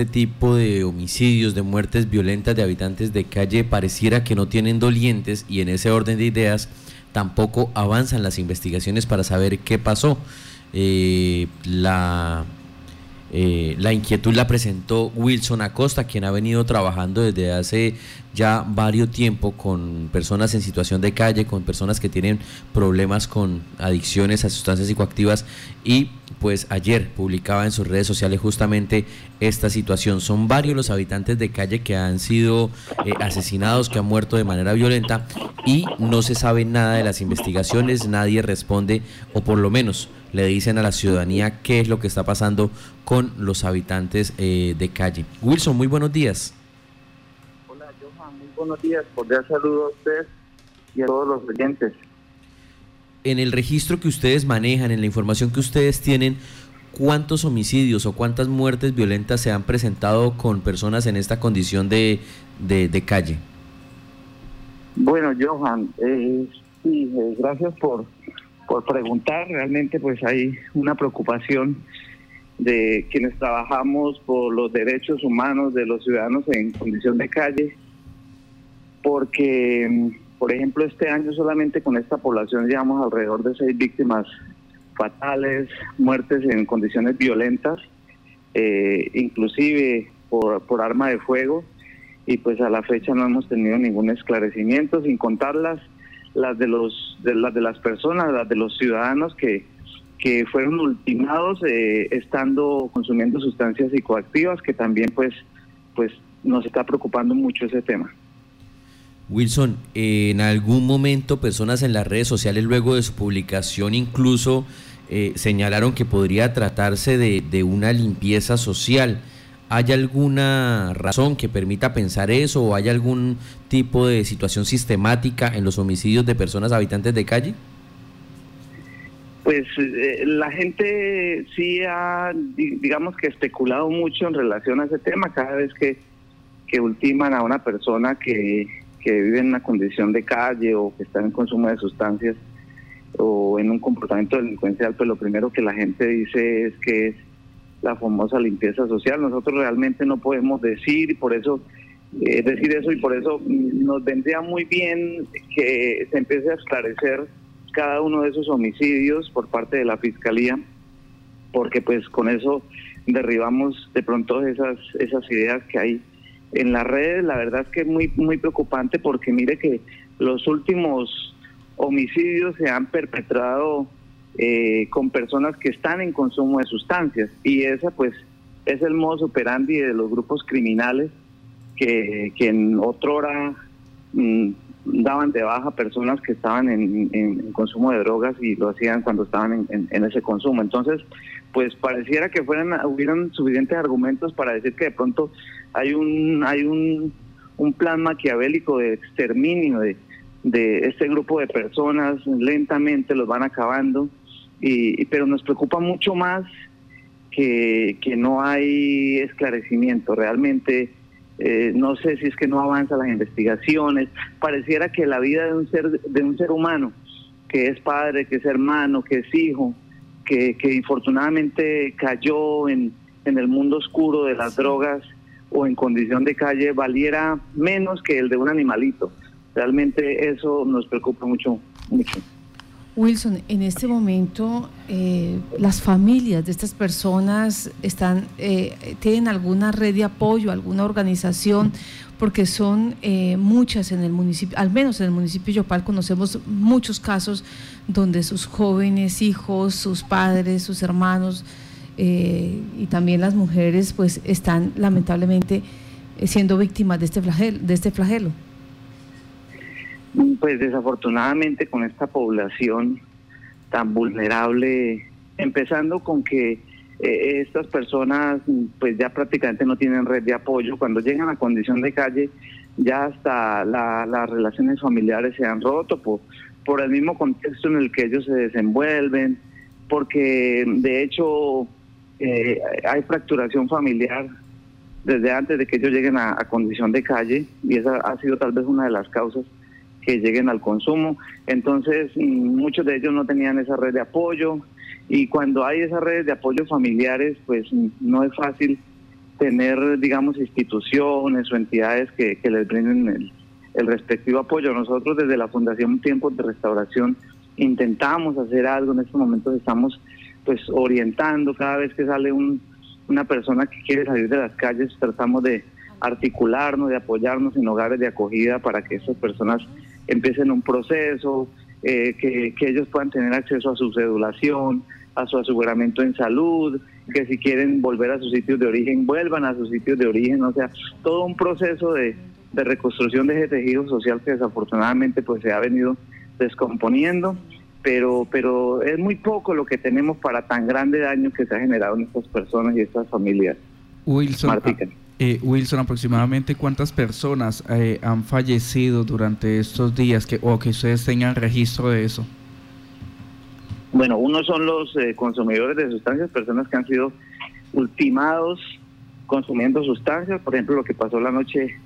este tipo de homicidios, de muertes violentas de habitantes de calle pareciera que no tienen dolientes y en ese orden de ideas tampoco avanzan las investigaciones para saber qué pasó. Eh, la eh, la inquietud la presentó Wilson Acosta, quien ha venido trabajando desde hace ya varios tiempo con personas en situación de calle, con personas que tienen problemas con adicciones a sustancias psicoactivas y pues ayer publicaba en sus redes sociales justamente esta situación. Son varios los habitantes de calle que han sido eh, asesinados, que han muerto de manera violenta y no se sabe nada de las investigaciones, nadie responde o por lo menos le dicen a la ciudadanía qué es lo que está pasando con los habitantes eh, de calle. Wilson, muy buenos días. Buenos días. Cordial saludo a usted y a todos los oyentes. En el registro que ustedes manejan, en la información que ustedes tienen, ¿cuántos homicidios o cuántas muertes violentas se han presentado con personas en esta condición de, de, calle? Bueno, Johan, eh, sí, eh, gracias por por preguntar. Realmente pues hay una preocupación de quienes trabajamos por los derechos humanos de los ciudadanos en condición de calle, porque, por ejemplo, este año solamente con esta población llevamos alrededor de seis víctimas fatales, muertes en condiciones violentas, eh, inclusive por, por arma de fuego, y pues a la fecha no hemos tenido ningún esclarecimiento, sin contarlas las de los de las de las personas, las de los ciudadanos que que fueron ultimados eh, estando consumiendo sustancias psicoactivas, que también pues pues nos está preocupando mucho ese tema. Wilson, en algún momento personas en las redes sociales luego de su publicación incluso eh, señalaron que podría tratarse de, una limpieza social. ¿Hay alguna razón que permita pensar eso o hay algún tipo de situación sistemática en los homicidios de personas habitantes de calle? Pues eh, la gente sí ha, digamos que especulado mucho en relación a ese tema cada vez que ultiman a una persona que, que vive en una condición de calle o que está en consumo de sustancias o en un comportamiento delincuencial, pues lo primero que la gente dice es que es la famosa limpieza social. Nosotros realmente no podemos decir, y por eso eh, decir eso, y por eso nos vendría muy bien que se empiece a esclarecer cada uno de esos homicidios por parte de la fiscalía, porque pues con eso derribamos de pronto esas esas ideas que hay en las redes. La verdad es que es muy muy preocupante porque mire que los últimos homicidios se han perpetrado eh, con personas que están en consumo de sustancias y esa pues es el modo operandi de los grupos criminales que, que en otra hora mm, daban de baja personas que estaban en, consumo de drogas y lo hacían cuando estaban en, ese consumo. Entonces, pues pareciera que fueran hubieran suficientes argumentos para decir que de pronto hay un hay un, un plan maquiavélico de exterminio de, de este grupo de personas, lentamente los van acabando y, pero nos preocupa mucho más que, que no hay esclarecimiento. Realmente eh, no sé si es que no avanzan las investigaciones. Pareciera que la vida de un ser, de un ser humano, que es padre, que es hermano, que es hijo, que, que infortunadamente cayó en, en el mundo oscuro de las drogas o en condición de calle, valiera menos que el de un animalito. Realmente eso nos preocupa mucho, mucho. Wilson, en este momento eh, las familias de estas personas están eh, tienen alguna red de apoyo, alguna organización, porque son eh, muchas en el municipio, al menos en el municipio de Yopal conocemos muchos casos donde sus jóvenes hijos, sus padres, sus hermanos y también las mujeres, pues están lamentablemente siendo víctimas de este flagelo. De este flagelo. Pues desafortunadamente con esta población tan vulnerable, empezando con que eh, estas personas pues ya prácticamente no tienen red de apoyo, cuando llegan a condición de calle ya hasta las relaciones familiares se han roto por, por el mismo contexto en el que ellos se desenvuelven, porque de hecho eh, hay fracturación familiar desde antes de que ellos lleguen a condición de calle y esa ha sido tal vez una de las causas que lleguen al consumo. Entonces, mm, muchos de ellos no tenían esa red de apoyo y cuando hay esas redes de apoyo familiares, pues mm, no es fácil tener, digamos, instituciones o entidades que, les brinden el, el, respectivo apoyo. Nosotros desde la Fundación Tiempos de Restauración intentamos hacer algo, en estos momentos estamos pues orientando cada vez que sale un, una persona que quiere salir de las calles, tratamos de articularnos, de apoyarnos en hogares de acogida para que esas personas empiecen un proceso, eh, que, que ellos puedan tener acceso a su cedulación, a su aseguramiento en salud, que si quieren volver a sus sitios de origen, vuelvan a sus sitios de origen, o sea, todo un proceso de, de reconstrucción de ese tejido social que desafortunadamente pues se ha venido descomponiendo, pero, pero es muy poco lo que tenemos para tan grande daño que se ha generado en estas personas y estas familias. Wilson, eh, Wilson, aproximadamente cuántas personas eh, han fallecido durante estos días que, o que ustedes tengan registro de eso. Bueno, uno son los eh, consumidores de sustancias, personas que han sido ultimados consumiendo sustancias, por ejemplo, lo que pasó la noche,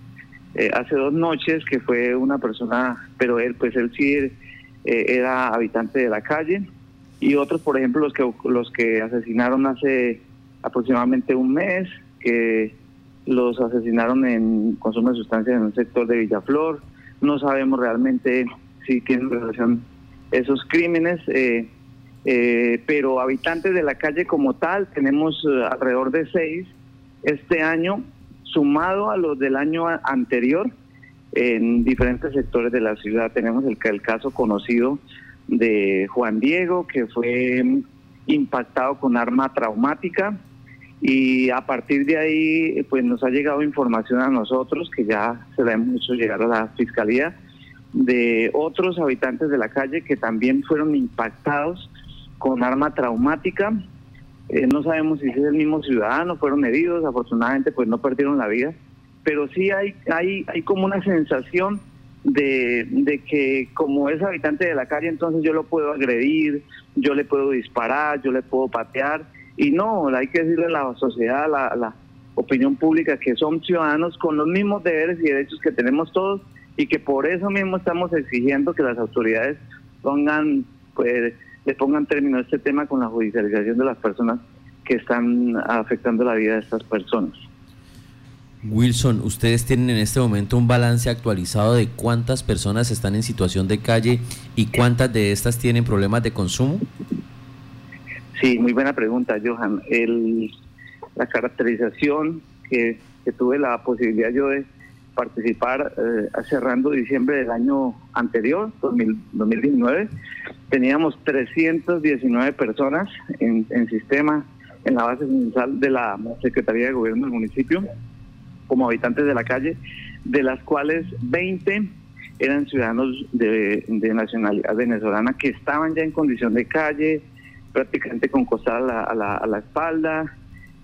eh, hace dos noches, que fue una persona, pero él, pues él sí eh, era habitante de la calle, y otros, por ejemplo, los que, los que asesinaron hace aproximadamente un mes, que los asesinaron en consumo de sustancias en un sector de Villaflor, no sabemos realmente si tienen relación esos crímenes. Eh, eh, pero habitantes de la calle como tal tenemos eh, alrededor de seis este año, sumado a los del año anterior en diferentes sectores de la ciudad. Tenemos el, el caso conocido de Juan Diego, que fue impactado con arma traumática y a partir de ahí pues nos ha llegado información a nosotros que ya se la hemos hecho llegar a la fiscalía de otros habitantes de la calle que también fueron impactados con arma traumática. Eh, no sabemos si es el mismo ciudadano, fueron heridos, afortunadamente pues no perdieron la vida, pero sí hay, hay, hay como una sensación de, de que como es habitante de la calle, entonces yo lo puedo agredir, yo le puedo disparar, yo le puedo patear, y no, hay que decirle a la sociedad, a la, opinión pública, que son ciudadanos con los mismos deberes y derechos que tenemos todos, y que por eso mismo estamos exigiendo que las autoridades pongan pues le pongan término a este tema con la judicialización de las personas que están afectando la vida de estas personas. Wilson, ustedes tienen en este momento un balance actualizado de cuántas personas están en situación de calle y cuántas de estas tienen problemas de consumo. Sí, muy buena pregunta, Johan. El, la caracterización que, tuve la posibilidad yo de participar eh, cerrando diciembre del año anterior, 2019. Teníamos 319 personas en, en sistema en la base central de la Secretaría de Gobierno del municipio como habitantes de la calle, de las cuales 20 eran ciudadanos de, nacionalidad venezolana que estaban ya en condición de calle, prácticamente con costal a la, a la, espalda,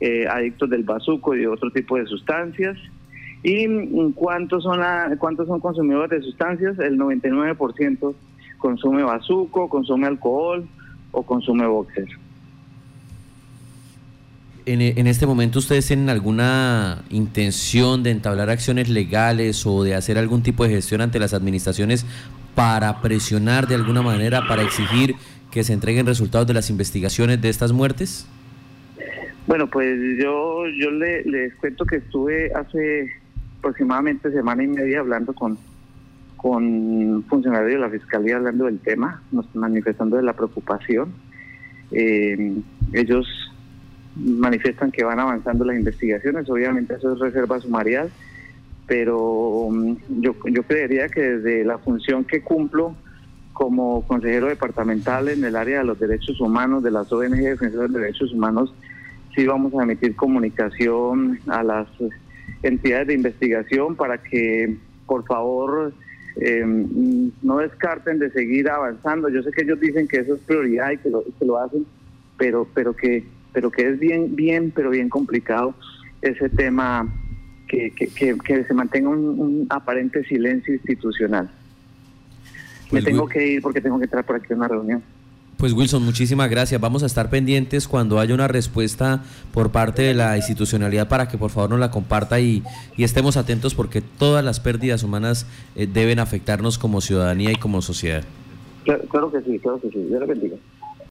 eh, adictos del bazuco y otro tipo de sustancias. ¿Y cuántos son, cuántos son consumidores de sustancias? El 99% consume bazuco, consume alcohol o consume boxer. En, en, este momento ustedes tienen alguna intención de entablar acciones legales o de hacer algún tipo de gestión ante las administraciones para presionar de alguna manera, para exigir que se entreguen resultados de las investigaciones de estas muertes? Bueno, pues yo, yo le, les cuento que estuve hace aproximadamente semana y media hablando con, con funcionarios de la Fiscalía hablando del tema, nos manifestando de la preocupación. Eh, ellos manifiestan que van avanzando las investigaciones, obviamente eso es reserva sumarial, pero um, yo, yo creería que desde la función que cumplo como consejero departamental en el área de los derechos humanos, de las ONG Defensores de Derechos Humanos, sí vamos a emitir comunicación a las entidades de investigación para que por favor eh, no descarten de seguir avanzando. Yo sé que ellos dicen que eso es prioridad y que lo, que lo hacen, pero pero que pero que es bien bien pero bien complicado ese tema que, se mantenga un, aparente silencio institucional. Me pues tengo que ir porque tengo que entrar por aquí a una reunión. Pues Wilson, muchísimas gracias. Vamos a estar pendientes cuando haya una respuesta por parte de la institucionalidad para que por favor nos la comparta y, estemos atentos porque todas las pérdidas humanas eh, deben afectarnos como ciudadanía y como sociedad. Claro, que sí, claro que sí. Dios bendiga.